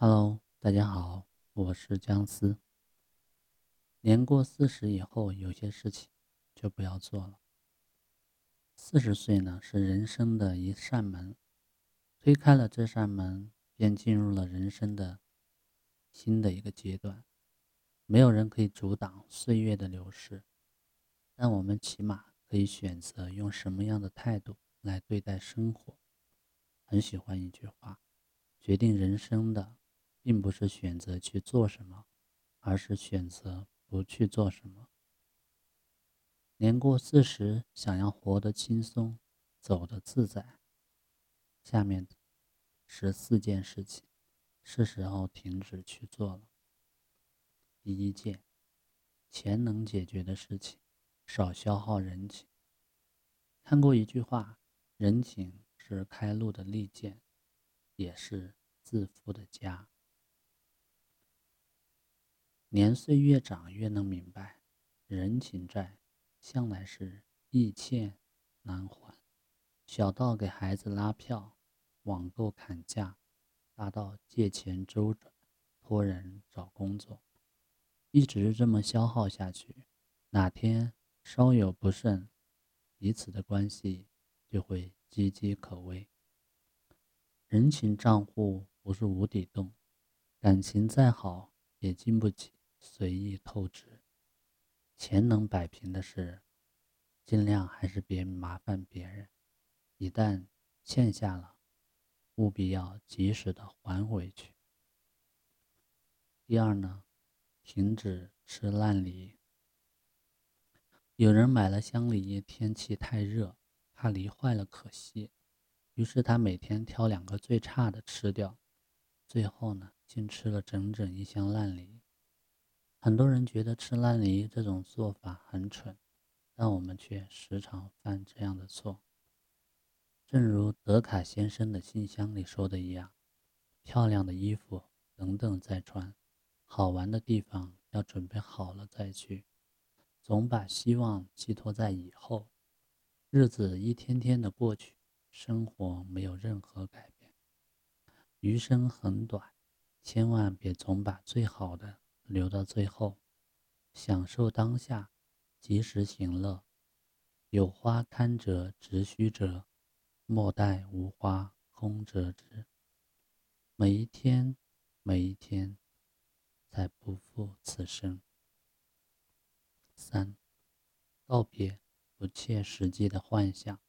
Hello，大家好，我是姜思。年过四十以后，有些事情就不要做了。四十岁呢，是人生的一扇门，推开了这扇门，便进入了人生的新的一个阶段。没有人可以阻挡岁月的流逝，但我们起码可以选择用什么样的态度来对待生活。很喜欢一句话：决定人生的。并不是选择去做什么，而是选择不去做什么。年过四十，想要活得轻松，走得自在，下面十四件事情是时候停止去做了。第一件，钱能解决的事情，少消耗人情。看过一句话：人情是开路的利剑，也是自负的家。年岁越长，越能明白，人情债向来是易欠难还。小到给孩子拉票、网购砍价，大到借钱周转、托人找工作，一直这么消耗下去，哪天稍有不慎，彼此的关系就会岌岌可危。人情账户不是无底洞，感情再好也经不起。随意透支，钱能摆平的事，尽量还是别麻烦别人。一旦欠下了，务必要及时的还回去。第二呢，停止吃烂梨。有人买了香梨，天气太热，怕梨坏了可惜，于是他每天挑两个最差的吃掉，最后呢，竟吃了整整一箱烂梨。很多人觉得吃烂梨这种做法很蠢，但我们却时常犯这样的错。正如德卡先生的信箱里说的一样：“漂亮的衣服等等再穿，好玩的地方要准备好了再去。总把希望寄托在以后，日子一天天的过去，生活没有任何改变。余生很短，千万别总把最好的。”留到最后，享受当下，及时行乐。有花堪折直须折，莫待无花空折枝。每一天，每一天，才不负此生。三，告别不切实际的幻想。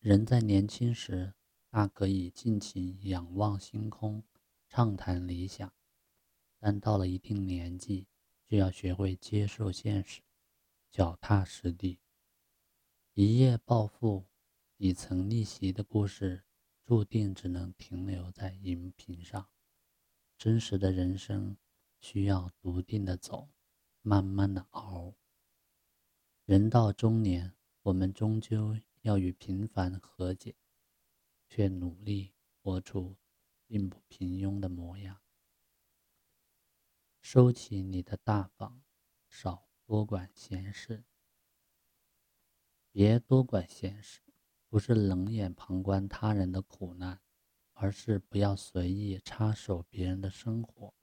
人在年轻时，大可以尽情仰望星空，畅谈理想。但到了一定年纪，就要学会接受现实，脚踏实地。一夜暴富、底层逆袭的故事，注定只能停留在荧屏上。真实的人生需要笃定的走，慢慢的熬。人到中年，我们终究要与平凡和解，却努力活出并不平庸的模样。收起你的大方，少多管闲事。别多管闲事，不是冷眼旁观他人的苦难，而是不要随意插手别人的生活。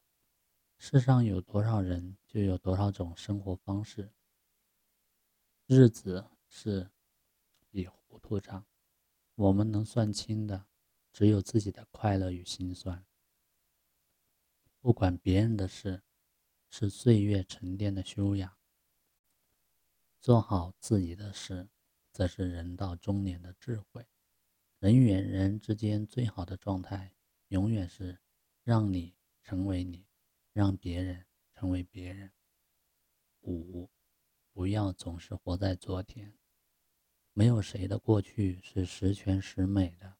世上有多少人，就有多少种生活方式。日子是笔糊涂账，我们能算清的，只有自己的快乐与心酸。不管别人的事。是岁月沉淀的修养。做好自己的事，则是人到中年的智慧。人与人之间最好的状态，永远是让你成为你，让别人成为别人。五，不要总是活在昨天。没有谁的过去是十全十美的，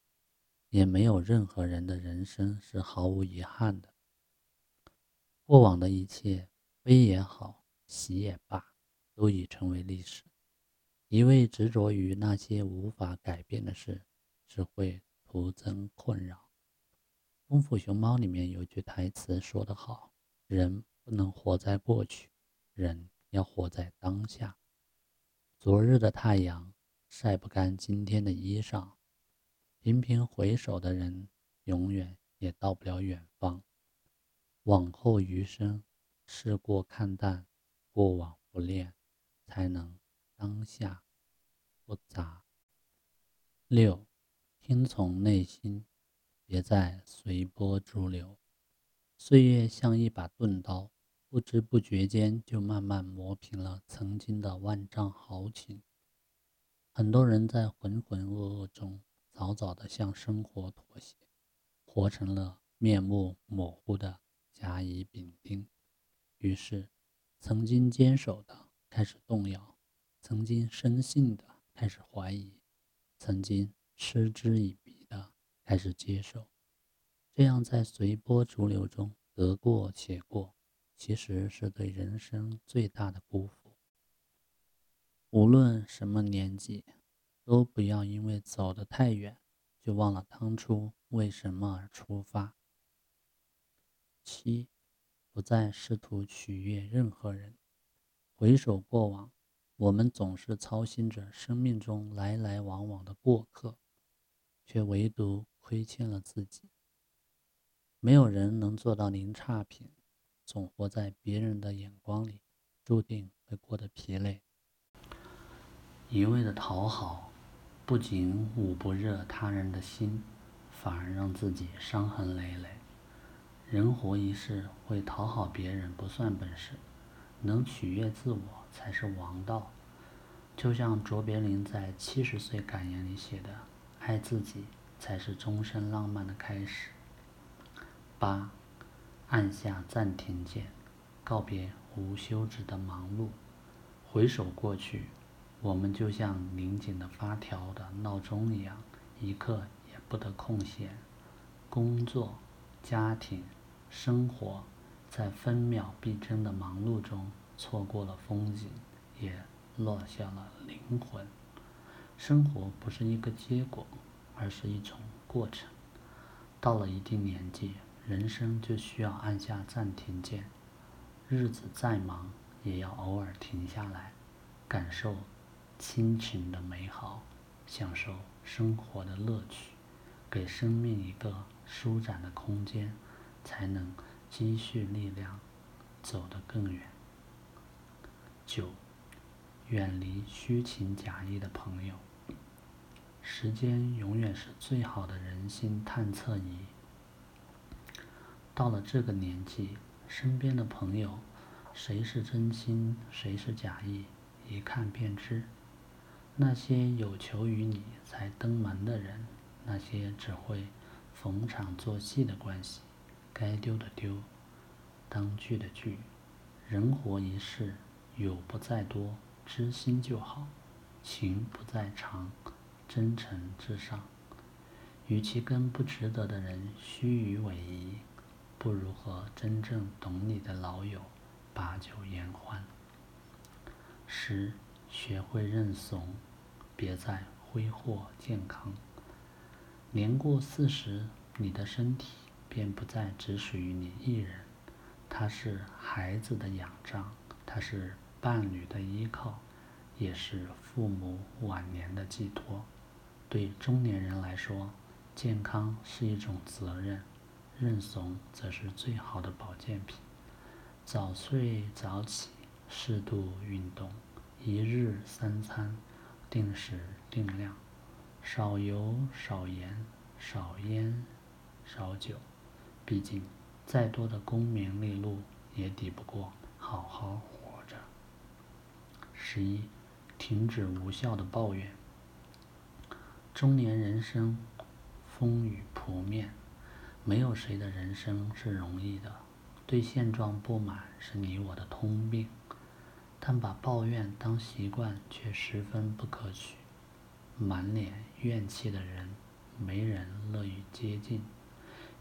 也没有任何人的人生是毫无遗憾的。过往的一切，悲也好，喜也罢，都已成为历史。一味执着于那些无法改变的事，只会徒增困扰。《功夫熊猫》里面有句台词说得好：“人不能活在过去，人要活在当下。”昨日的太阳晒不干今天的衣裳，频频回首的人，永远也到不了远方。往后余生，事过看淡，过往不恋，才能当下不杂。六，听从内心，别再随波逐流。岁月像一把钝刀，不知不觉间就慢慢磨平了曾经的万丈豪情。很多人在浑浑噩噩中，早早的向生活妥协，活成了面目模糊的甲乙丙丁。于是，曾经坚守的开始动摇，曾经深信的开始怀疑，曾经嗤之以鼻的开始接受。这样在随波逐流中得过且过，其实是对人生最大的辜负。无论什么年纪，都不要因为走得太远，就忘了当初为什么而出发。七，不再试图取悦任何人。回首过往，我们总是操心着生命中来来往往的过客，却唯独亏欠了自己。没有人能做到零差评，总活在别人的眼光里，注定会过得疲累。一味的讨好，不仅捂不热他人的心，反而让自己伤痕累累。人活一世，会讨好别人不算本事，能取悦自我才是王道。就像卓别林在七十岁感言里写的：“爱自己，才是终身浪漫的开始。”八，按下暂停键，告别无休止的忙碌。回首过去，我们就像拧紧的发条的闹钟一样，一刻也不得空闲。工作、家庭、生活，在分秒必争的忙碌中，错过了风景，也落下了灵魂。生活不是一个结果，而是一种过程。到了一定年纪。人生就需要按下暂停键，日子再忙，也要偶尔停下来，感受亲情的美好，享受生活的乐趣，给生命一个舒展的空间，才能积蓄力量，走得更远。九，远离虚情假意的朋友。时间永远是最好的人心探测仪。到了这个年纪，身边的朋友，谁是真心，谁是假意，一看便知。那些有求于你才登门的人，那些只会逢场作戏的关系，该丢的丢，当聚的聚。人活一世，友不在多，知心就好；情不在长，真诚至上。与其跟不值得的人虚与委蛇。不如和真正懂你的老友把酒言欢。十，学会认怂，别再挥霍健康。年过四十，你的身体便不再只属于你一人，它是孩子的仰仗，它是伴侣的依靠，也是父母晚年的寄托。对中年人来说，健康是一种责任。认怂则是最好的保健品。早睡早起，适度运动，一日三餐定时定量，少油少盐，少烟少酒。毕竟，再多的功名利禄也抵不过好好活着。十一，停止无效的抱怨。中年人生，风雨扑面。没有谁的人生是容易的，对现状不满是你我的通病，但把抱怨当习惯却十分不可取。满脸怨气的人，没人乐于接近，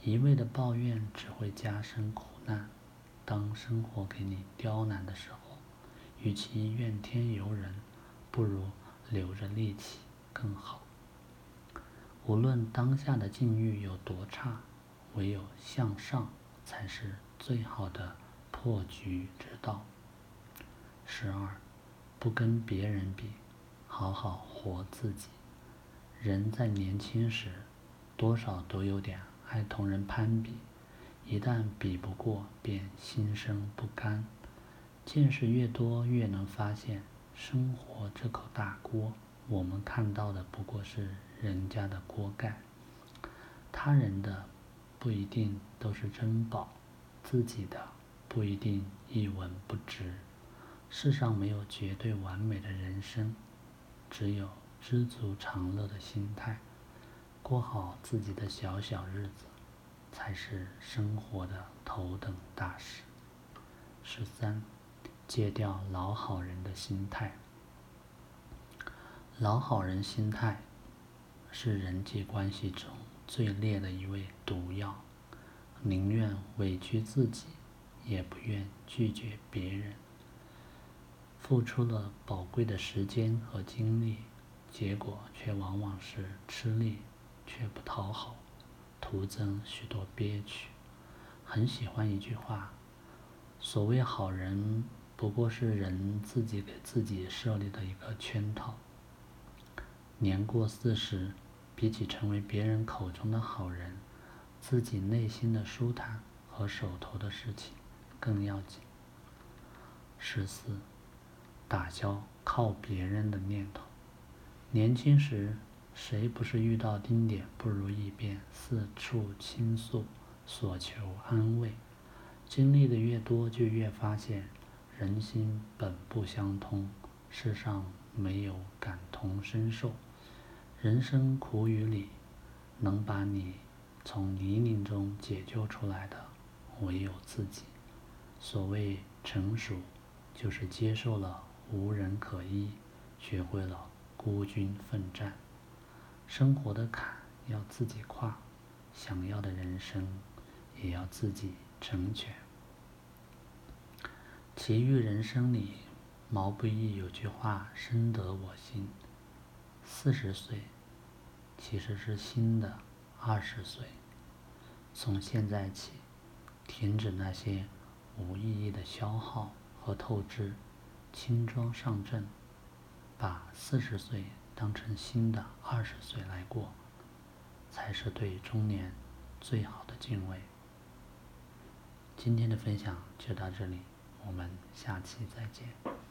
一味的抱怨只会加深苦难。当生活给你刁难的时候，与其怨天尤人，不如留着力气更好。无论当下的境遇有多差。唯有向上，才是最好的破局之道。十二，不跟别人比，好好活自己。人在年轻时，多少都有点爱同人攀比，一旦比不过，便心生不甘。见识越多，越能发现，生活这口大锅，我们看到的不过是人家的锅盖，他人的不一定都是珍宝，自己的不一定一文不值。世上没有绝对完美的人生，只有知足常乐的心态，过好自己的小小日子，才是生活的头等大事。十三。戒掉老好人的心态。老好人心态是人际关系中最烈的一味毒药，宁愿委屈自己，也不愿拒绝别人。付出了宝贵的时间和精力，结果却往往是吃力却不讨好，徒增许多憋屈。很喜欢一句话：所谓好人。不过是人自己给自己设立的一个圈套。年过四十，比起成为别人口中的好人，自己内心的舒坦和手头的事情更要紧。十四，打消靠别人的念头。年轻时，谁不是遇到丁点不如意便四处倾诉，索求安慰？经历的越多，就越发现。人心本不相通，世上没有感同身受。人生苦与里，能把你从泥泞中解救出来的，唯有自己。所谓成熟，就是接受了无人可依，学会了孤军奋战。生活的坎要自己跨，想要的人生也要自己成全。奇遇人生里，毛不易有句话深得我心：四十岁其实是新的二十岁。从现在起，停止那些无意义的消耗和透支，轻装上阵，把四十岁当成新的二十岁来过，才是对中年最好的敬畏。今天的分享就到这里。我们下期再见。